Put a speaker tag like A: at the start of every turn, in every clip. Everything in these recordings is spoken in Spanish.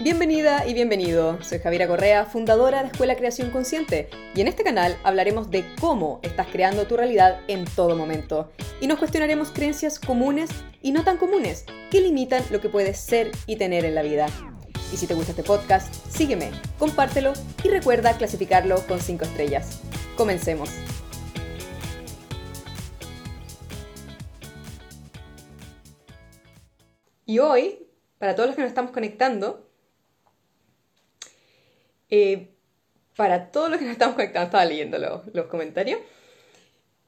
A: Bienvenida y bienvenido. Soy Javiera Correa, fundadora de Escuela Creación Consciente, y en este canal hablaremos de cómo estás creando tu realidad en todo momento. Y nos cuestionaremos creencias comunes y no tan comunes que limitan lo que puedes ser y tener en la vida. Y si te gusta este podcast, sígueme, compártelo y recuerda clasificarlo con 5 estrellas. Comencemos. Y hoy, para todos los que nos estamos conectando, eh, para todos los que nos estamos conectando, estaba leyendo los, comentarios,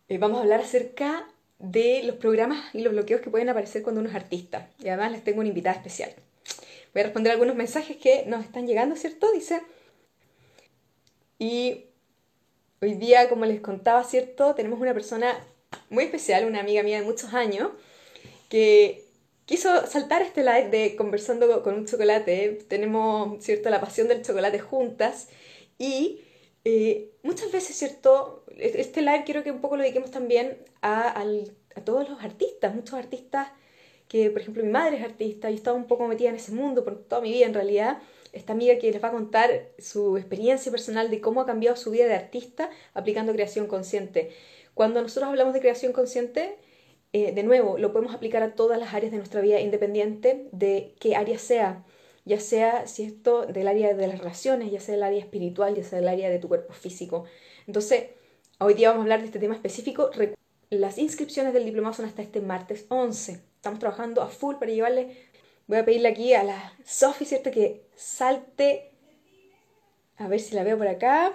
A: eh, vamos a hablar acerca de los programas y los bloqueos que pueden aparecer cuando uno es artista. Y además les tengo una invitada especial. Voy a responder algunos mensajes que nos están llegando, ¿cierto? Dice. Y hoy día, como les contaba, ¿cierto? Tenemos una persona muy especial, una amiga mía de muchos años, que quiso saltar este live de conversando con un chocolate. Tenemos, ¿cierto?, la pasión del chocolate juntas. Y eh, muchas veces, ¿cierto?, este live quiero que un poco lo dediquemos también a, a todos los artistas, muchos artistas que, por ejemplo, mi madre es artista y estaba un poco metida en ese mundo por toda mi vida en realidad. Esta amiga que les va a contar su experiencia personal de cómo ha cambiado su vida de artista aplicando creación consciente. Cuando nosotros hablamos de creación consciente, eh, de nuevo, lo podemos aplicar a todas las áreas de nuestra vida independiente de qué área sea, ya sea si esto del área de las relaciones, ya sea del área espiritual, ya sea del área de tu cuerpo físico. Entonces, hoy día vamos a hablar de este tema específico. Las inscripciones del diplomado son hasta este martes 11. Estamos trabajando a full para llevarle. Voy a pedirle aquí a la Sofi, ¿cierto? Que salte. A ver si la veo por acá.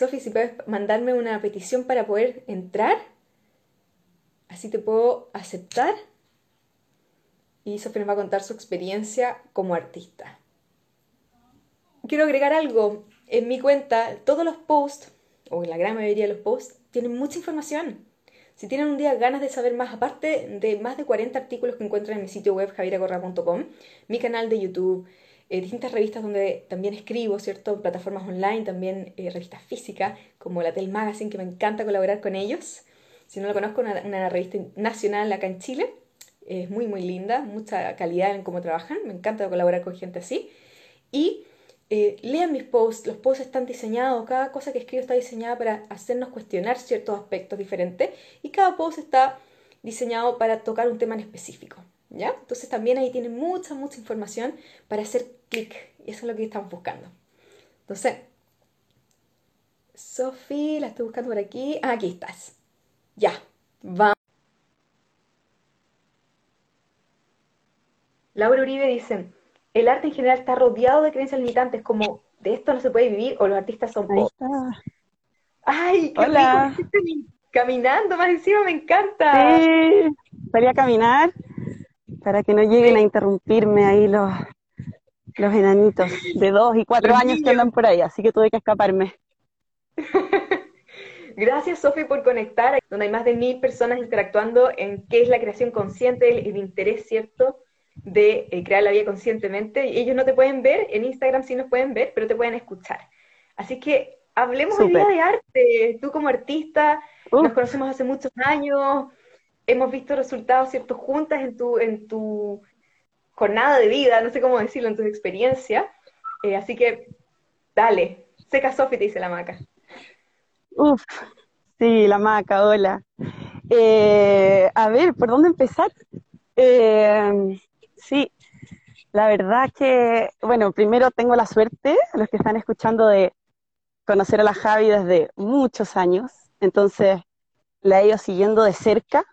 A: Sofi, si puedes mandarme una petición para poder entrar, así te puedo aceptar. Y Sofi nos va a contar su experiencia como artista. Quiero agregar algo. En mi cuenta, todos los posts, o la gran mayoría de los posts, tienen mucha información. Si tienen un día ganas de saber más, aparte de más de 40 artículos que encuentran en mi sitio web javiracorra.com, mi canal de YouTube, eh, distintas revistas donde también escribo, ¿cierto? Plataformas online, también eh, revistas físicas, como la Tel Magazine, que me encanta colaborar con ellos. Si no lo conozco, una, una revista nacional acá en Chile. Es muy, muy linda, mucha calidad en cómo trabajan. Me encanta colaborar con gente así. Y eh, lean mis posts, los posts están diseñados, cada cosa que escribo está diseñada para hacernos cuestionar ciertos aspectos diferentes y cada post está diseñado para tocar un tema en específico. ¿Ya? Entonces también ahí tienen mucha, mucha información para hacer clic. Y eso es lo que estamos buscando. Entonces, Sofi, la estoy buscando por aquí. Ah, aquí estás. Ya, vamos. Laura Uribe dice, el arte en general está rodeado de creencias limitantes como de esto no se puede vivir o los artistas son pobres. Ay, qué Hola. Caminando más encima, me encanta.
B: Sí, salí a caminar para que no lleguen a interrumpirme ahí los, los enanitos de dos y cuatro años que andan por ahí, así que tuve que escaparme.
A: Gracias, Sofi, por conectar, donde hay más de mil personas interactuando en qué es la creación consciente, el, interés, ¿cierto?, de eh, crear la vida conscientemente. Ellos no te pueden ver, en Instagram sí nos pueden ver, pero te pueden escuchar. Así que hablemos hoy día de arte. Tú como artista, nos conocemos hace muchos años, hemos visto resultados, ¿cierto?, juntas en tu, en tu jornada de vida, no sé cómo decirlo, en tu experiencia. Eh, así que, dale, seca Sofi, te dice la maca.
B: Uf, sí, la maca, hola. Eh, a ver, ¿por dónde empezar? Eh, sí, la verdad que, bueno, primero tengo la suerte, los que están escuchando, de conocer a la Javi desde muchos años, entonces la he ido siguiendo de cerca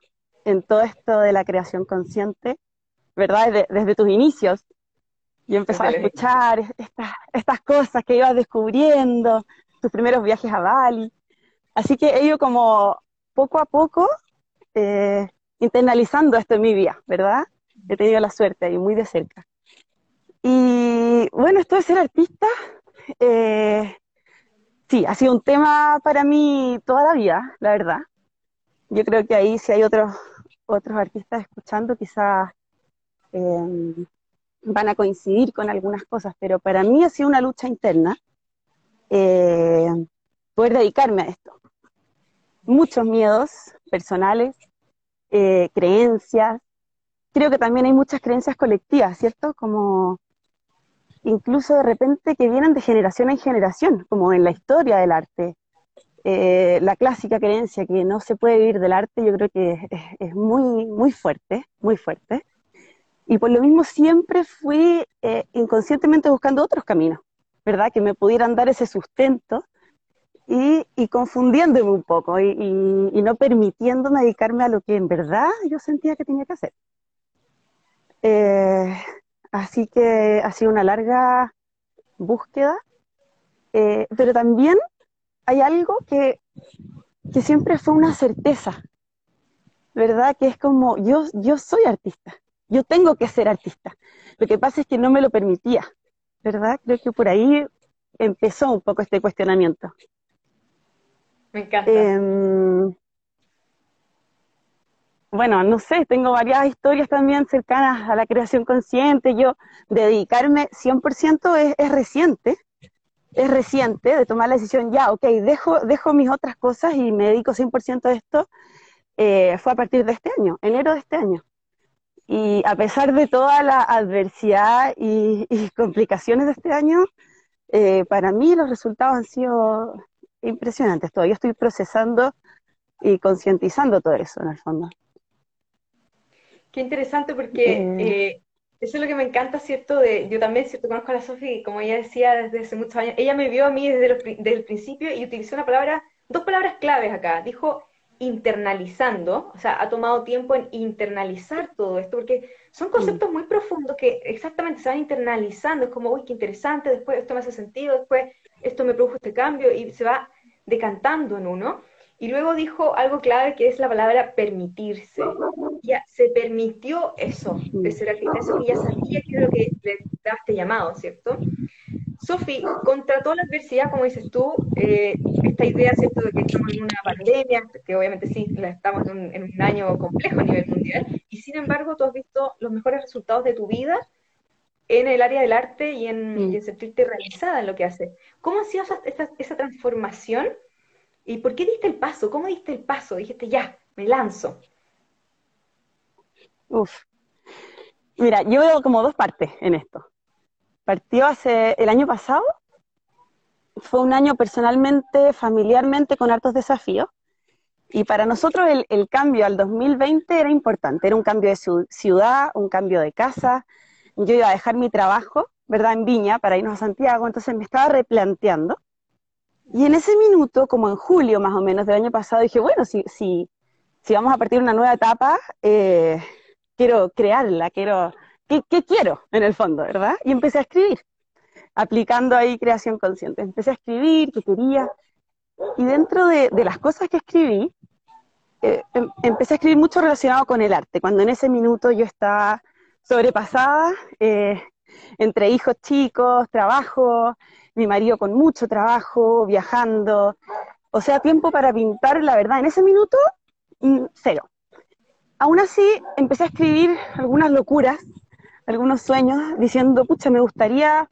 B: en todo esto de la creación consciente, ¿verdad? Desde, tus inicios. Yo empezaba a escuchar estas, estas cosas que ibas descubriendo, tus primeros viajes a Bali. Así que he ido como poco a poco eh, internalizando esto en mi vida, ¿verdad? He tenido la suerte ahí muy de cerca. Y bueno, esto de ser artista, eh, sí, ha sido un tema para mí toda la vida, la verdad. Yo creo que ahí si hay otros otros artistas escuchando quizás em, van a coincidir con algunas cosas, pero para mí ha sido una lucha interna eh, poder dedicarme a esto. Muchos miedos personales, eh, creencias, creo que también hay muchas creencias colectivas, ¿cierto? Como incluso de repente que vienen de generación en generación, como en la historia del arte. Eh, la clásica creencia que no se puede vivir del arte, yo creo que es, muy, muy fuerte, muy fuerte. Y por lo mismo siempre fui eh, inconscientemente buscando otros caminos, ¿verdad? Que me pudieran dar ese sustento y, confundiéndome un poco y, no permitiéndome dedicarme a lo que en verdad yo sentía que tenía que hacer. Eh, así que ha sido una larga búsqueda, pero también hay algo que, que siempre fue una certeza, ¿verdad? Que es como, yo, yo soy artista, yo tengo que ser artista. Lo que pasa es que no me lo permitía, ¿verdad? Creo que por ahí empezó un poco este cuestionamiento.
A: Me encanta. Em,
B: bueno, no sé, tengo varias historias también cercanas a la creación consciente. Yo dedicarme 100% es, es reciente, es reciente de tomar la decisión, ya, ok, dejo, dejo mis otras cosas y me dedico 100% a esto. Eh, fue a partir de este año, enero de este año. Y a pesar de toda la adversidad y, complicaciones de este año, eh, para mí los resultados han sido impresionantes. Todavía estoy procesando y concientizando todo eso en el fondo.
A: Qué interesante porque eh, eso es lo que me encanta, ¿cierto? De, yo también, ¿cierto? Conozco a la Sofi, como ella decía desde hace muchos años, ella me vio a mí desde, desde el principio y utilizó una palabra, dos palabras claves acá. Dijo internalizando, o sea, ha tomado tiempo en internalizar todo esto, porque son conceptos muy profundos que exactamente se van internalizando, es como, uy, qué interesante, después esto me hace sentido, después esto me produjo este cambio y se va decantando en uno. Y luego dijo algo clave que es la palabra permitirse. Ya se permitió eso de ser artista, eso que ya sabía que era lo que le daba este llamado, ¿cierto? Sofi, contra toda la adversidad, como dices tú, eh, esta idea, ¿cierto?, de que estamos en una pandemia, que obviamente sí, estamos en un, en un, año complejo a nivel mundial, y sin embargo tú has visto los mejores resultados de tu vida en el área del arte y en, mm. sentirte realizada en lo que haces. ¿Cómo ha sido esa, esa, transformación? ¿Y por qué diste el paso? ¿Cómo diste el paso? Dijiste, ya, me lanzo.
B: Uf. Mira, yo veo como dos partes en esto. Partió hace el año pasado, fue un año personalmente, familiarmente, con hartos desafíos. Y para nosotros el, el, cambio al 2020 era importante, era un cambio de ciudad, un cambio de casa, yo iba a dejar mi trabajo, ¿verdad?, en Viña para irnos a Santiago, entonces me estaba replanteando. Y en ese minuto, como en julio más o menos del año pasado, dije, bueno, si, si, si vamos a partir una nueva etapa, eh, quiero crearla, quiero, ¿qué, ¿qué, quiero en el fondo, verdad? Y empecé a escribir, aplicando ahí creación consciente. Empecé a escribir, qué quería, y dentro de, de las cosas que escribí, eh, em, empecé a escribir mucho relacionado con el arte, cuando en ese minuto yo estaba sobrepasada, eh, entre hijos chicos, trabajo, mi marido con mucho trabajo, viajando, o sea, tiempo para pintar, la verdad, en ese minuto, mm, cero. Aún así, empecé a escribir algunas locuras, algunos sueños, diciendo, pucha, me gustaría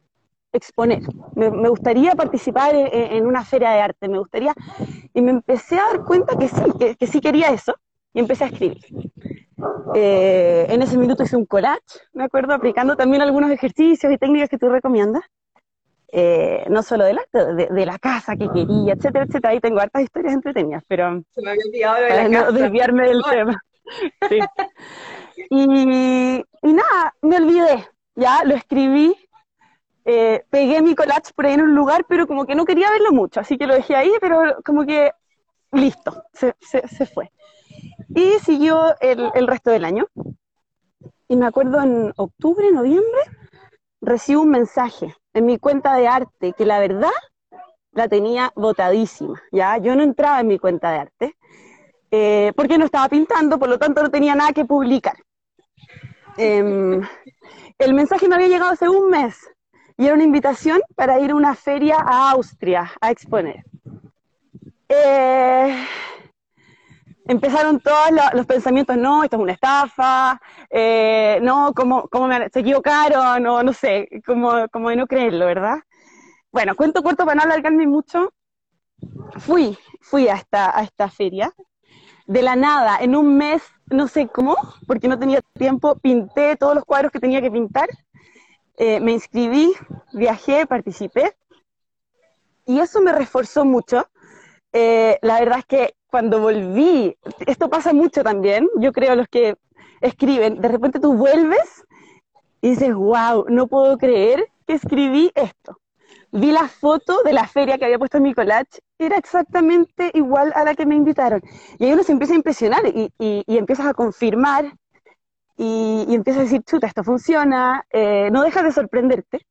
B: exponer, me, gustaría participar en, una feria de arte, me gustaría, y me empecé a dar cuenta que sí, que sí quería eso, y empecé a escribir. Eh, en ese minuto hice un collage, me acuerdo, aplicando también algunos ejercicios y técnicas que tú recomiendas. Eh, no solo del arte, de, la casa que quería, etcétera, etcétera. Ahí tengo hartas historias entretenidas, pero
A: Se me había olvidado de
B: para no desviarme del tema. Y, y, nada, me olvidé, ya lo escribí, eh, pegué mi collage por ahí en un lugar, pero como que no quería verlo mucho, así que lo dejé ahí, pero como que listo, se, se, se fue. Y siguió el, resto del año. Y me acuerdo en octubre, noviembre, recibo un mensaje en mi cuenta de arte que la verdad la tenía botadísima, ¿ya? Yo no entraba en mi cuenta de arte eh, porque no estaba pintando, por lo tanto no tenía nada que publicar. Em, el mensaje me había llegado hace un mes y era una invitación para ir a una feria a Austria a exponer. Eh, empezaron todos los pensamientos, no, esto es una estafa, eh, no, como, como se equivocaron, o no sé, como, como de no creerlo, ¿verdad? Bueno, cuento corto para no alargarme mucho. Fui, fui a esta, a esta feria. de la nada, en un mes, no sé cómo, porque no tenía tiempo, pinté todos los cuadros que tenía que pintar, eh, me inscribí, viajé, participé, y eso me reforzó mucho. Eh, la verdad es que cuando volví, esto pasa mucho también, yo creo los que escriben, de repente tú vuelves y dices, wow, no puedo creer que escribí esto. Vi la foto de la feria que había puesto en mi collage, era exactamente igual a la que me invitaron. Y ahí uno se empieza a impresionar y, empiezas a confirmar y, y, empiezas a decir, chuta, esto funciona, eh, no dejas de sorprenderte.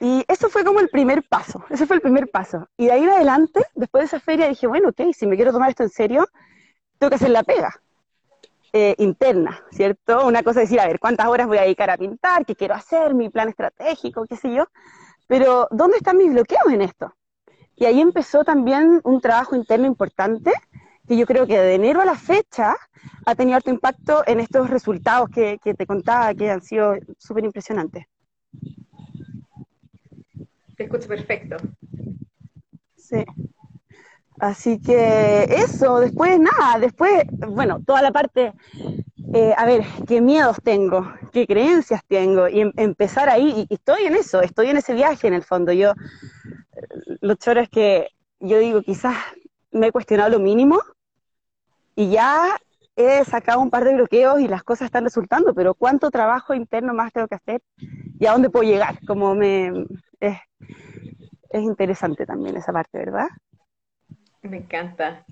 B: Y eso fue como el primer paso, ese fue el primer paso. Y de ahí en adelante, después de esa feria, dije, bueno, ok, si me quiero tomar esto en serio, tengo que hacer la pega. Eh, interna, ¿cierto? Una cosa es decir, a ver, ¿cuántas horas voy a dedicar a pintar? ¿Qué quiero hacer? ¿Mi plan estratégico? ¿Qué sé yo? Pero, ¿dónde están mis bloqueos en esto? Y ahí empezó también un trabajo interno importante, que yo creo que de enero a la fecha ha tenido alto impacto en estos resultados que, que te contaba, que han sido súper impresionantes.
A: Te escucho perfecto.
B: Sí. Así que eso, después nada, después, bueno, toda la parte, eh, a ver, qué miedos tengo, qué creencias tengo, y em, empezar ahí, y, estoy en eso, estoy en ese viaje en el fondo. Yo, lo choro es que yo digo, quizás me he cuestionado lo mínimo, y ya he sacado un par de bloqueos y las cosas están resultando, pero ¿cuánto trabajo interno más tengo que hacer y a dónde puedo llegar? Como me, es, es interesante también esa parte, ¿verdad?
A: Me encanta.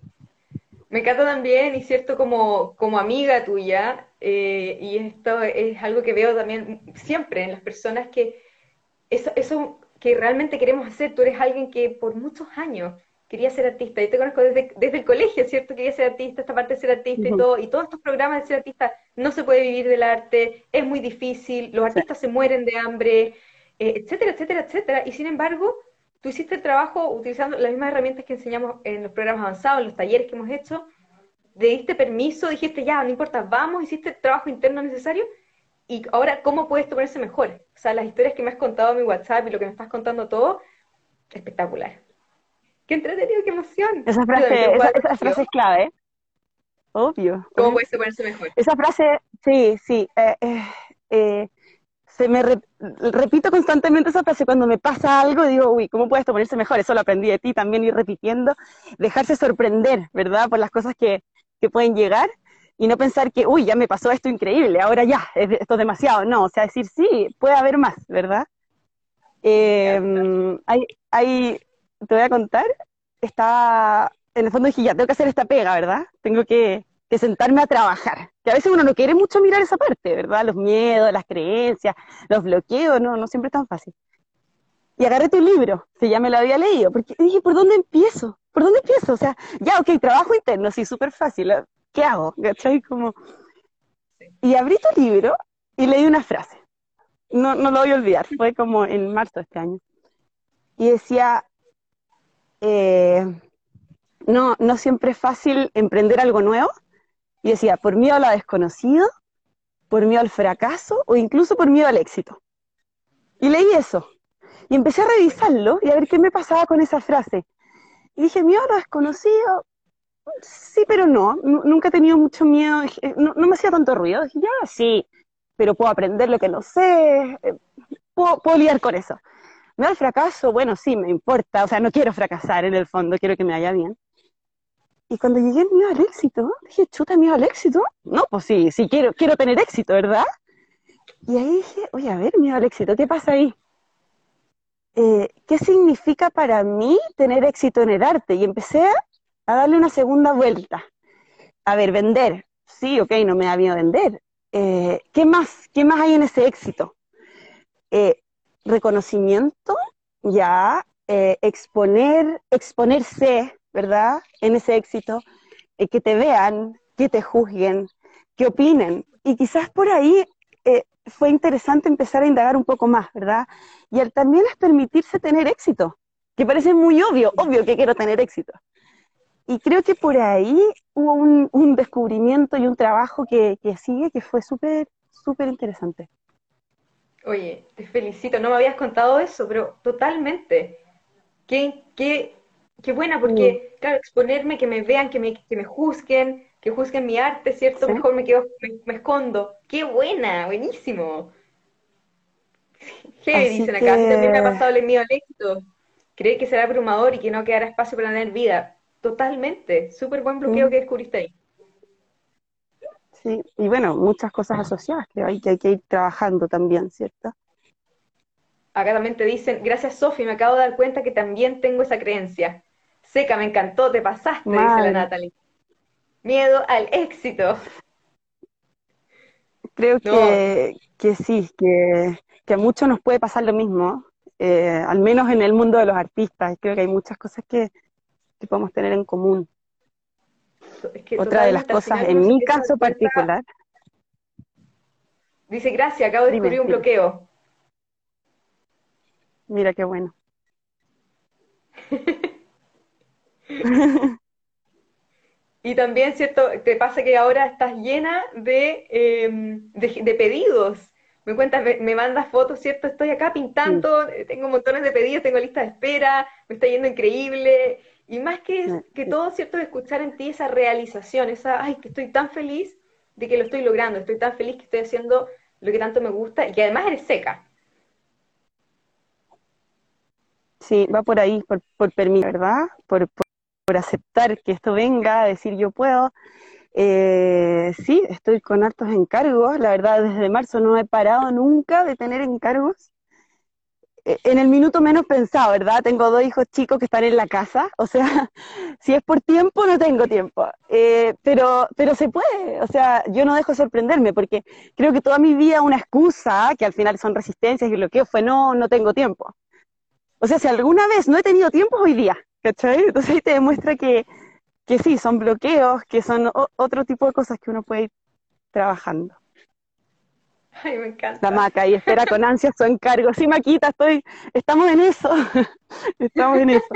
A: Me encanta también, y cierto, como, como amiga tuya, eh, y esto es algo que veo también siempre en las personas que eso, eso que realmente queremos hacer, tú eres alguien que por muchos años quería ser artista, yo te conozco desde, desde el colegio, ¿cierto? Quería ser artista, esta parte de ser artista y todo, y todos estos programas de ser artista, no se puede vivir del arte, es muy difícil, los artistas se mueren de hambre, etcétera, etcétera, etcétera, y sin embargo, tú hiciste el trabajo utilizando las mismas herramientas que enseñamos en los programas avanzados, en los talleres que hemos hecho, le diste permiso, dijiste ya, no importa, vamos, hiciste el trabajo interno necesario, y ahora, ¿cómo puedes ponerse mejor? O sea, las historias que me has contado en mi WhatsApp y lo que me estás contando todo, espectacular. Qué entretenido, qué emoción.
B: Esa frase, esa, frase es clave, obvio.
A: ¿Cómo puedes ponerse mejor?
B: Esa frase, sí, sí. Eh, eh, eh se me repito constantemente esa frase cuando me pasa algo digo, uy, ¿cómo puedes ponerse mejor? Eso lo aprendí de ti también, ir repitiendo, dejarse sorprender, ¿verdad? Por las cosas que, que pueden llegar y no pensar que, uy, ya me pasó esto increíble, ahora ya, esto es demasiado. No, o sea, decir, sí, puede haber más, ¿verdad? Eh, hay, hay, te voy a contar, está, en el fondo dije, ya, tengo que hacer esta pega, ¿verdad? Tengo que, que sentarme a trabajar. Que a veces uno no quiere mucho mirar esa parte, ¿verdad? Los miedos, las creencias, los bloqueos, no, no siempre es tan fácil. Y agarré tu libro, que ya me lo había leído, porque dije, ¿por dónde empiezo? ¿Por dónde empiezo? O sea, ya, ok, trabajo interno, sí, súper fácil. ¿Qué hago? ¿Cachai? Como... Y abrí tu libro y leí una frase. No, no lo voy a olvidar, fue como en marzo de este año. Y decía, eh, no, no siempre es fácil emprender algo nuevo, y decía, por miedo a lo desconocido, por miedo al fracaso o incluso por miedo al éxito. Y leí eso. Y empecé a revisarlo y a ver qué me pasaba con esa frase. Y dije, miedo a lo desconocido, sí, pero no. nunca he tenido mucho miedo. No, me hacía tanto ruido. Dije, ya, sí, pero puedo aprender lo que no sé. Eh, puedo, puedo lidiar con eso. Miedo al fracaso, bueno, sí, me importa. O sea, no quiero fracasar en el fondo, quiero que me vaya bien. Y cuando llegué el miedo al éxito, dije, chuta, miedo al éxito. No, pues sí, sí quiero, quiero tener éxito, ¿verdad? Y ahí dije, oye, a ver, miedo al éxito, ¿qué pasa ahí? Eh, ¿Qué significa para mí tener éxito en el arte? Y empecé a darle una segunda vuelta. A ver, vender. Sí, ok, no me da miedo vender. Eh, ¿Qué más? ¿Qué más hay en ese éxito? Eh, reconocimiento, ya, exponer, exponerse, ¿verdad? En ese éxito, eh, que te vean, que te juzguen, que opinen. Y quizás por ahí eh, fue interesante empezar a indagar un poco más, ¿verdad? Y también es permitirse tener éxito, que parece muy obvio, obvio que quiero tener éxito. Y creo que por ahí hubo un, descubrimiento y un trabajo que, sigue que fue súper, súper interesante.
A: Oye, te felicito, no me habías contado eso, pero totalmente. ¿Qué, qué qué buena, porque, claro, exponerme, que me vean, que me, que me juzguen, que juzguen mi arte, ¿cierto?
B: Sí.
A: Mejor me quedo, me, me escondo. ¡Qué buena! Buenísimo.
B: Así
A: dicen acá. Mí también me ha
B: que
A: pasado el miedo al éxito. Creer que será abrumador y que no quedará espacio para tener vida. Totalmente. Súper buen bloqueo
B: mm,
A: que descubriste ahí.
B: sí, y bueno, muchas cosas asociadas que hay que, hay que ir trabajando también, ¿cierto?
A: Acá también te dicen, gracias Sofi, me acabo de dar cuenta que también tengo esa creencia. Seca, me encantó, te pasaste, dice la
B: Mal.
A: Natalie. Miedo al éxito.
B: Creo
A: No,
B: que, que sí, que, que a muchos nos puede pasar lo mismo, eh, al menos en el mundo de los artistas. Creo que hay muchas cosas que, que podemos tener en común.
A: es que
B: Otra de las cosas, en mi caso particular,
A: dice, gracias, acabo de
B: dime,
A: descubrir un bloqueo.
B: mira qué bueno.
A: Y también, ¿cierto? Te pasa que ahora estás llena de, eh, de, de pedidos. Me cuentas, me, me mandas fotos, ¿cierto? Estoy acá pintando, tengo montones de pedidos, tengo lista de espera, me está yendo increíble. Y más que, que todo, ¿cierto? Escuchar en ti esa realización, esa, ay, que estoy tan feliz de que lo estoy logrando, estoy tan feliz que estoy haciendo lo que tanto me gusta y que además eres seca.
B: Sí, va por ahí, por, por permitir, ¿verdad? Por, por, por aceptar que esto venga, decir yo puedo. Eh, sí, estoy con hartos encargos. La verdad, desde marzo no he parado nunca de tener encargos. Eh, En el minuto menos pensado, ¿verdad? Tengo dos hijos chicos que están en la casa. O sea, si es por tiempo, no tengo tiempo. Eh, pero, pero se puede. O sea, yo no dejo de sorprenderme porque creo que toda mi vida una excusa, que al final son resistencias y bloqueos, fue no, no tengo tiempo. O sea, si alguna vez no he tenido tiempo, hoy día, ¿cachai? Entonces ahí te demuestra que, que sí, son bloqueos, que son o- otro tipo de cosas que uno puede ir trabajando.
A: Ay, me
B: La
A: encanta.
B: maca y espera con ansias su encargo. Sí, Maquita, estoy, estamos en eso, estamos en eso.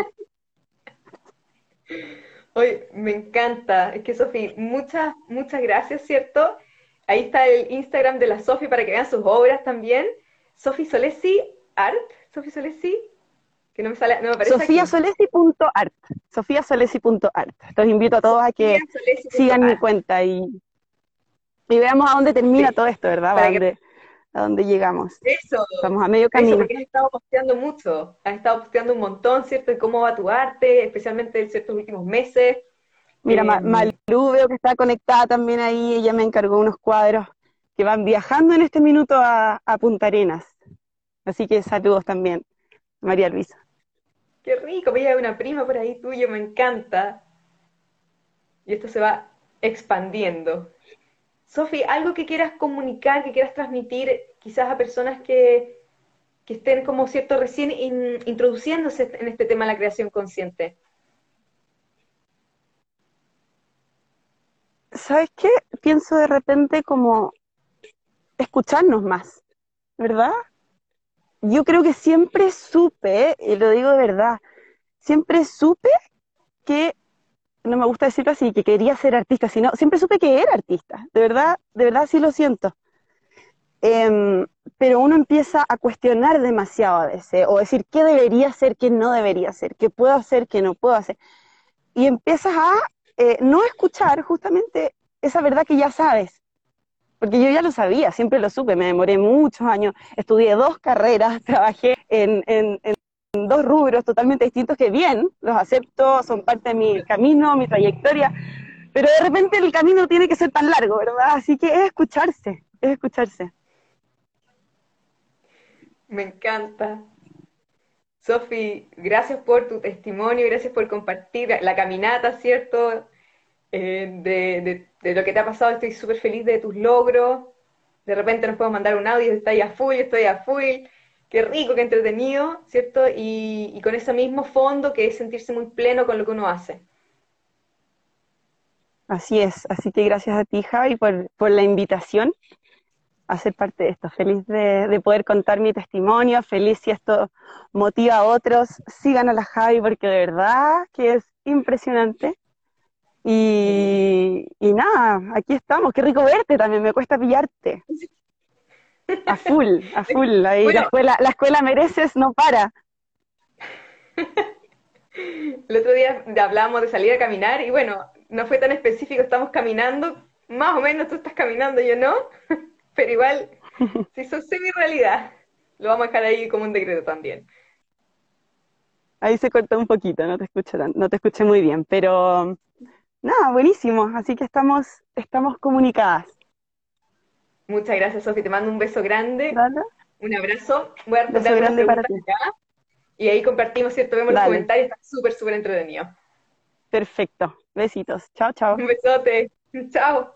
A: Hoy me encanta. Es que, Sofi, muchas, muchas gracias, ¿cierto? Ahí está el Instagram de la Sofi para que vean sus obras también. Sofi Solesi Art. Sofi Solesi, que no me sale, no me aparece.
B: Sofiasolesi.art, sofiasolesi.art. Los invito a todos a que sigan mi cuenta y, y veamos a dónde termina
A: Sí,
B: todo esto, ¿verdad? A
A: para que
B: dónde, a dónde llegamos.
A: eso,
B: Estamos a medio
A: eso,
B: camino.
A: porque has estado posteando mucho, has estado posteando un montón, ¿cierto? De cómo va tu arte, especialmente en ciertos últimos meses.
B: Mira,
A: Eh,
B: Malú veo que está conectada también ahí, ella me encargó unos cuadros que van viajando en este minuto a, a Punta Arenas. Así que saludos también, María Luisa.
A: Qué rico, veía una prima por ahí tuyo, me encanta. Y esto se va expandiendo. Sofi, algo que quieras comunicar, que quieras transmitir quizás a personas que, que estén como cierto recién in- introduciéndose en este tema de la creación consciente.
B: ¿Sabes qué? Pienso de repente como escucharnos más, ¿verdad? Yo creo que siempre supe, y lo digo de verdad, siempre supe que, no me gusta decirlo así, que quería ser artista, sino siempre supe que era artista, de verdad, de verdad sí lo siento. Em, pero uno empieza a cuestionar demasiado a veces, o decir qué debería hacer, qué no debería hacer, qué puedo hacer, qué no puedo hacer. Y empiezas a eh, no escuchar justamente esa verdad que ya sabes. Porque yo ya lo sabía, siempre lo supe, me demoré muchos años, estudié dos carreras, trabajé en, en, en dos rubros totalmente distintos que bien, los acepto, son parte de mi camino, mi trayectoria, pero de repente el camino no tiene que ser tan largo, ¿verdad? Así que es escucharse, es escucharse.
A: Me encanta. Sofi, gracias por tu testimonio, gracias por compartir la caminata, ¿cierto? Eh, de, de- de lo que te ha pasado, estoy súper feliz de tus logros. De repente nos podemos mandar un audio, estoy a full, estoy a full. Qué rico, qué entretenido, ¿cierto? Y, y con ese mismo fondo que es sentirse muy pleno con lo que uno hace.
B: Así es, así que gracias a ti, Javi, por, por la invitación a ser parte de esto. Feliz de, de poder contar mi testimonio, feliz si esto motiva a otros. Sigan a la Javi porque de verdad que es impresionante. Y, y nada, aquí estamos. Qué rico verte también, me cuesta pillarte. A full, a full. Ahí
A: Bueno,
B: la escuela, la escuela mereces, no para.
A: El otro día hablábamos de salir a caminar y bueno, no fue tan específico, estamos caminando, más o menos tú estás caminando, yo no, pero igual, si es semi-realidad, lo vamos a dejar ahí como un decreto también.
B: Ahí se cortó un poquito, no te escuché, no te escuché muy bien, pero nada, buenísimo, así que estamos, estamos comunicadas.
A: Muchas gracias, Sofi, te mando un beso grande, un abrazo, voy a
B: beso grande para ti.
A: y ahí compartimos, ¿cierto? Vemos los comentarios, está súper, súper entretenido.
B: Perfecto, besitos, chao, chao.
A: Un besote, chao.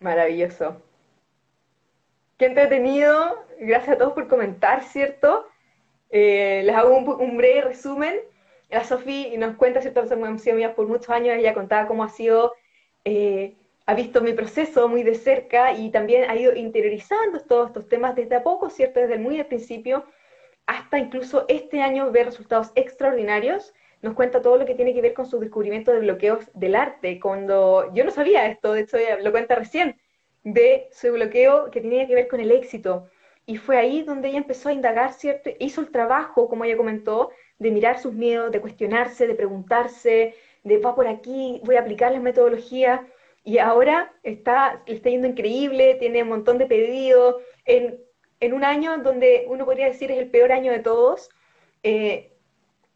A: Maravilloso. Qué entretenido. Gracias a todos por comentar, ¿cierto? Eh, les hago un, breve resumen. La Sofi nos cuenta, ¿cierto? Hemos sido amigas por muchos años. Ella contaba cómo ha sido, eh, ha visto mi proceso muy de cerca y también ha ido interiorizando todos estos temas desde a poco, ¿cierto? Desde muy al principio hasta incluso este año ver resultados extraordinarios. Nos cuenta todo lo que tiene que ver con su descubrimiento de bloqueos del arte. Cuando yo no sabía esto, de hecho ella lo cuenta recién de su bloqueo que tenía que ver con el éxito. Y fue ahí donde ella empezó a indagar, ¿cierto? Hizo el trabajo, como ella comentó, de mirar sus miedos, de cuestionarse, de preguntarse, de va por aquí, voy a aplicar las metodologías. Y ahora está, le está yendo increíble, tiene un montón de pedidos. En, en un año donde uno podría decir es el peor año de todos. Eh,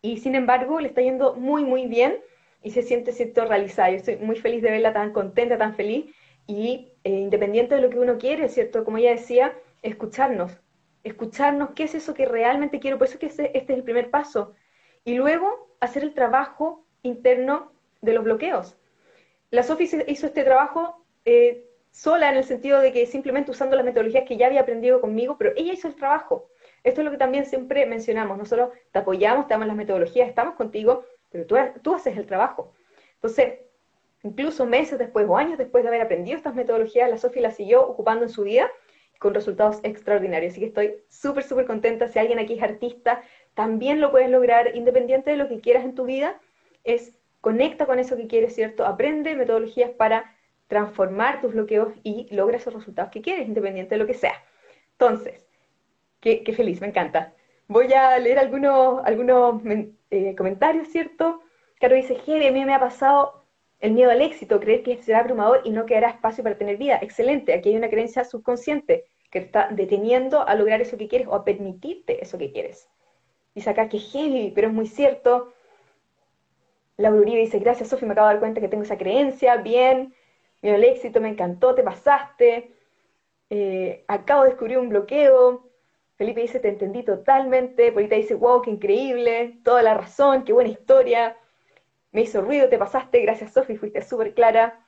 A: y sin embargo, le está yendo muy, muy bien y se siente, ¿cierto?, realizada. Yo estoy muy feliz de verla tan contenta, tan feliz. Y eh, independiente de lo que uno quiere, ¿cierto? Como ella decía, escucharnos, escucharnos qué es eso que realmente quiero, por eso que este, es el primer paso. Y luego hacer el trabajo interno de los bloqueos. La Sofi hizo este trabajo eh, sola en el sentido de que simplemente usando las metodologías que ya había aprendido conmigo, pero ella hizo el trabajo. Esto es lo que también siempre mencionamos. Nosotros te apoyamos, te damos las metodologías, estamos contigo, pero tú, tú haces el trabajo. Entonces, Incluso meses después o años después de haber aprendido estas metodologías, la Sofi la siguió ocupando en su vida con resultados extraordinarios. Así que estoy súper, súper contenta. Si alguien aquí es artista, también lo puedes lograr independiente de lo que quieras en tu vida. Es conecta con eso que quieres, ¿cierto? Aprende metodologías para transformar tus bloqueos y logra esos resultados que quieres, independiente de lo que sea. Entonces, qué, feliz, me encanta. Voy a leer algunos, algunos eh, comentarios, ¿cierto? Caro dice, Jere, a mí me ha pasado el miedo al éxito, creer que será abrumador y no quedará espacio para tener vida. Excelente, aquí hay una creencia subconsciente que está deteniendo a lograr eso que quieres o a permitirte eso que quieres. Dice acá que heavy, pero es muy cierto. Laura Uribe dice, gracias Sofi, me acabo de dar cuenta que tengo esa creencia, bien, miedo al éxito, me encantó, te pasaste. Eh, acabo de descubrir un bloqueo. Felipe dice, te entendí totalmente. Polita dice, wow, qué increíble, toda la razón, qué buena historia me hizo ruido, te pasaste, gracias Sofi, fuiste súper clara.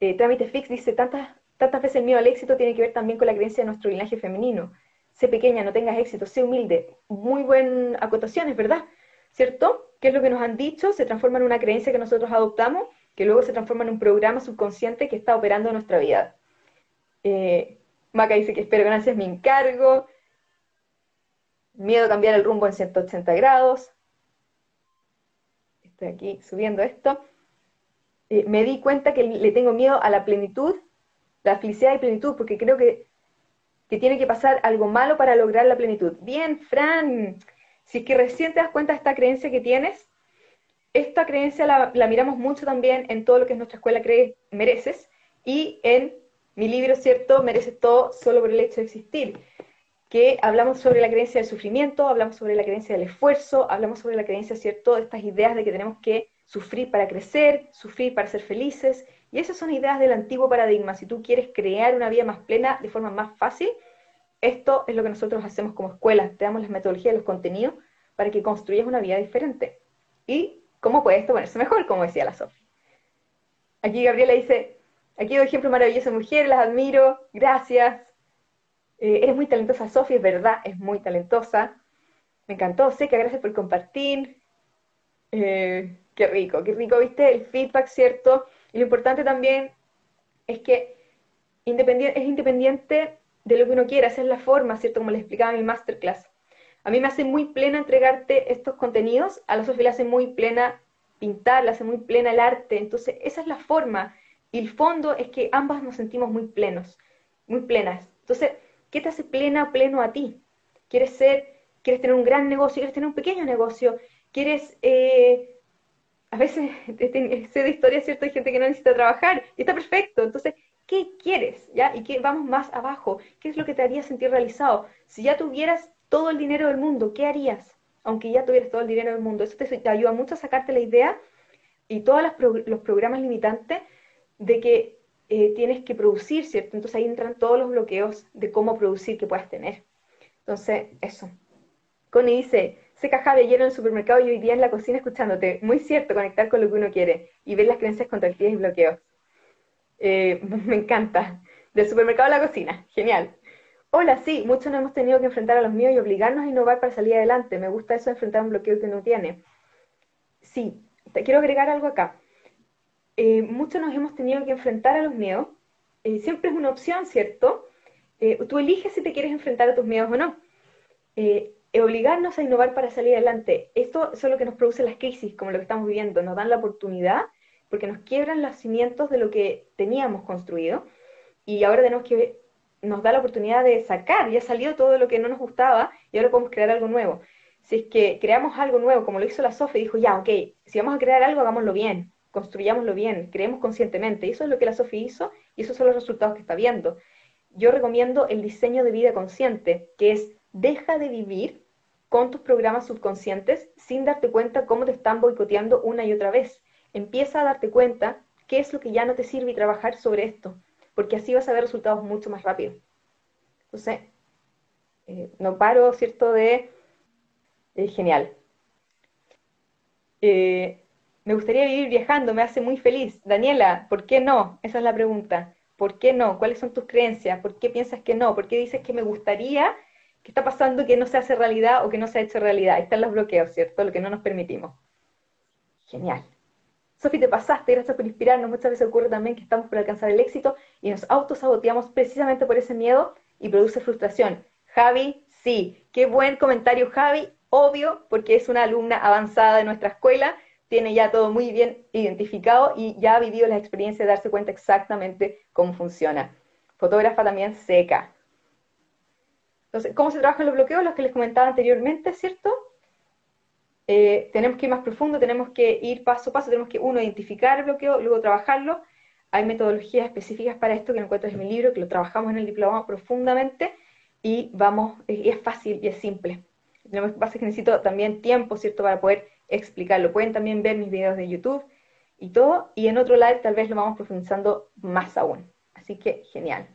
A: Eh, Trámite Fix dice, tantas, tantas veces el miedo al éxito tiene que ver también con la creencia de nuestro linaje femenino. Sé pequeña, no tengas éxito, sé humilde. Muy buena acotación, es verdad, ¿cierto? ¿Qué es lo que nos han dicho? Se transforma en una creencia que nosotros adoptamos, que luego se transforma en un programa subconsciente que está operando en nuestra vida. Eh, Maca dice que espero ganancias mi encargo. Miedo a cambiar el rumbo en 180 grados aquí subiendo esto, eh, me di cuenta que le tengo miedo a la plenitud, la felicidad y plenitud, porque creo que, que tiene que pasar algo malo para lograr la plenitud. Bien, Fran, si es que recién te das cuenta de esta creencia que tienes, esta creencia la, la miramos mucho también en todo lo que es nuestra escuela cree mereces y en mi libro, ¿cierto? Mereces todo solo por el hecho de existir que hablamos sobre la creencia del sufrimiento, hablamos sobre la creencia del esfuerzo, hablamos sobre la creencia, ¿cierto?, de estas ideas de que tenemos que sufrir para crecer, sufrir para ser felices, y esas son ideas del antiguo paradigma. Si tú quieres crear una vida más plena de forma más fácil, esto es lo que nosotros hacemos como escuela, te damos las metodologías, los contenidos, para que construyas una vida diferente. ¿Y cómo puede esto ponerse mejor, como decía la Sofía? Aquí Gabriela dice, aquí doy ejemplo maravilloso de mujeres, las admiro, gracias. Eh, eres muy talentosa, Sofía, es verdad, es muy talentosa. Me encantó, Seca, gracias por compartir. Eh, qué rico, qué rico, viste, el feedback, ¿cierto? Y lo importante también es que independiente, es independiente de lo que uno quiera, esa es la forma, ¿cierto? Como les explicaba en mi masterclass. A mí me hace muy plena entregarte estos contenidos, a la Sofía le hace muy plena pintar, le hace muy plena el arte, entonces esa es la forma. Y el fondo es que ambas nos sentimos muy plenos, muy plenas. Entonces, ¿qué te hace plena, pleno a ti? ¿Quieres ser, quieres tener un gran negocio, quieres tener un pequeño negocio? ¿Quieres, eh, a veces sé de historia, ¿cierto? Hay gente que no necesita trabajar y está perfecto. Entonces, ¿qué quieres? ¿Ya? Y que vamos más abajo. ¿Qué es lo que te haría sentir realizado? Si ya tuvieras todo el dinero del mundo, ¿qué harías? Aunque ya tuvieras todo el dinero del mundo. Eso te, ayuda mucho a sacarte la idea y todos los programas limitantes de que eh, tienes que producir, ¿cierto? Entonces ahí entran todos los bloqueos de cómo producir que puedas tener. Entonces, eso. Connie dice, se cajaba ayer en el supermercado y hoy día en la cocina escuchándote. Muy cierto, conectar con lo que uno quiere y ver las creencias contractivas y bloqueos. Eh, me encanta. Del supermercado a la cocina. Genial. Hola, sí, muchos no hemos tenido que enfrentar a los míos y obligarnos a innovar para salir adelante. Me gusta eso de enfrentar un bloqueo que uno tiene. Sí, te quiero agregar algo acá. Eh, muchos nos hemos tenido que enfrentar a los miedos. Eh, siempre es una opción, ¿cierto? Eh, tú eliges si te quieres enfrentar a tus miedos o no. obligarnos a innovar para salir adelante. Esto es lo que nos produce las crisis, como lo que estamos viviendo. Nos dan la oportunidad porque nos quiebran los cimientos de lo que teníamos construido y ahora tenemos que nos da la oportunidad de sacar, ya salió todo lo que no nos gustaba y ahora podemos crear algo nuevo. Si es que creamos algo nuevo, como lo hizo la Sofi, dijo, ya, ok, si vamos a crear algo, hagámoslo bien construyámoslo bien, creemos conscientemente. Y eso es lo que la Sofi hizo y esos son los resultados que está viendo. Yo recomiendo el diseño de vida consciente, que es deja de vivir con tus programas subconscientes sin darte cuenta cómo te están boicoteando una y otra vez. Empieza a darte cuenta qué es lo que ya no te sirve y trabajar sobre esto, porque así vas a ver resultados mucho más rápido. Entonces, eh, no paro, ¿cierto? De... genial. Eh, me gustaría vivir viajando, me hace muy feliz. Daniela, ¿por qué no? Esa es la pregunta. ¿Por qué no? ¿Cuáles son tus creencias? ¿Por qué piensas que no? ¿Por qué dices que me gustaría? ¿Qué está pasando que no se hace realidad o que no se ha hecho realidad? Ahí están los bloqueos, ¿cierto? Lo que no nos permitimos. Genial. Sofi, te pasaste, gracias por inspirarnos. Muchas veces ocurre también que estamos por alcanzar el éxito y nos autosaboteamos precisamente por ese miedo y produce frustración. Javi, sí. Qué buen comentario, Javi. Obvio, porque es una alumna avanzada de nuestra escuela tiene ya todo muy bien identificado y ya ha vivido la experiencia de darse cuenta exactamente cómo funciona. Fotógrafa también seca. Entonces, ¿cómo se trabajan los bloqueos? Los que les comentaba anteriormente, ¿cierto? Eh, tenemos que ir más profundo, tenemos que ir paso a paso, tenemos que, uno, identificar el bloqueo, luego trabajarlo. Hay metodologías específicas para esto que encuentras en mi libro, que lo trabajamos en el diploma profundamente y vamos, y es fácil y es simple. Lo que pasa es que necesito también tiempo, ¿cierto?, para poder explicarlo. Pueden también ver mis videos de YouTube y todo, y en otro live tal vez lo vamos profundizando más aún. Así que genial.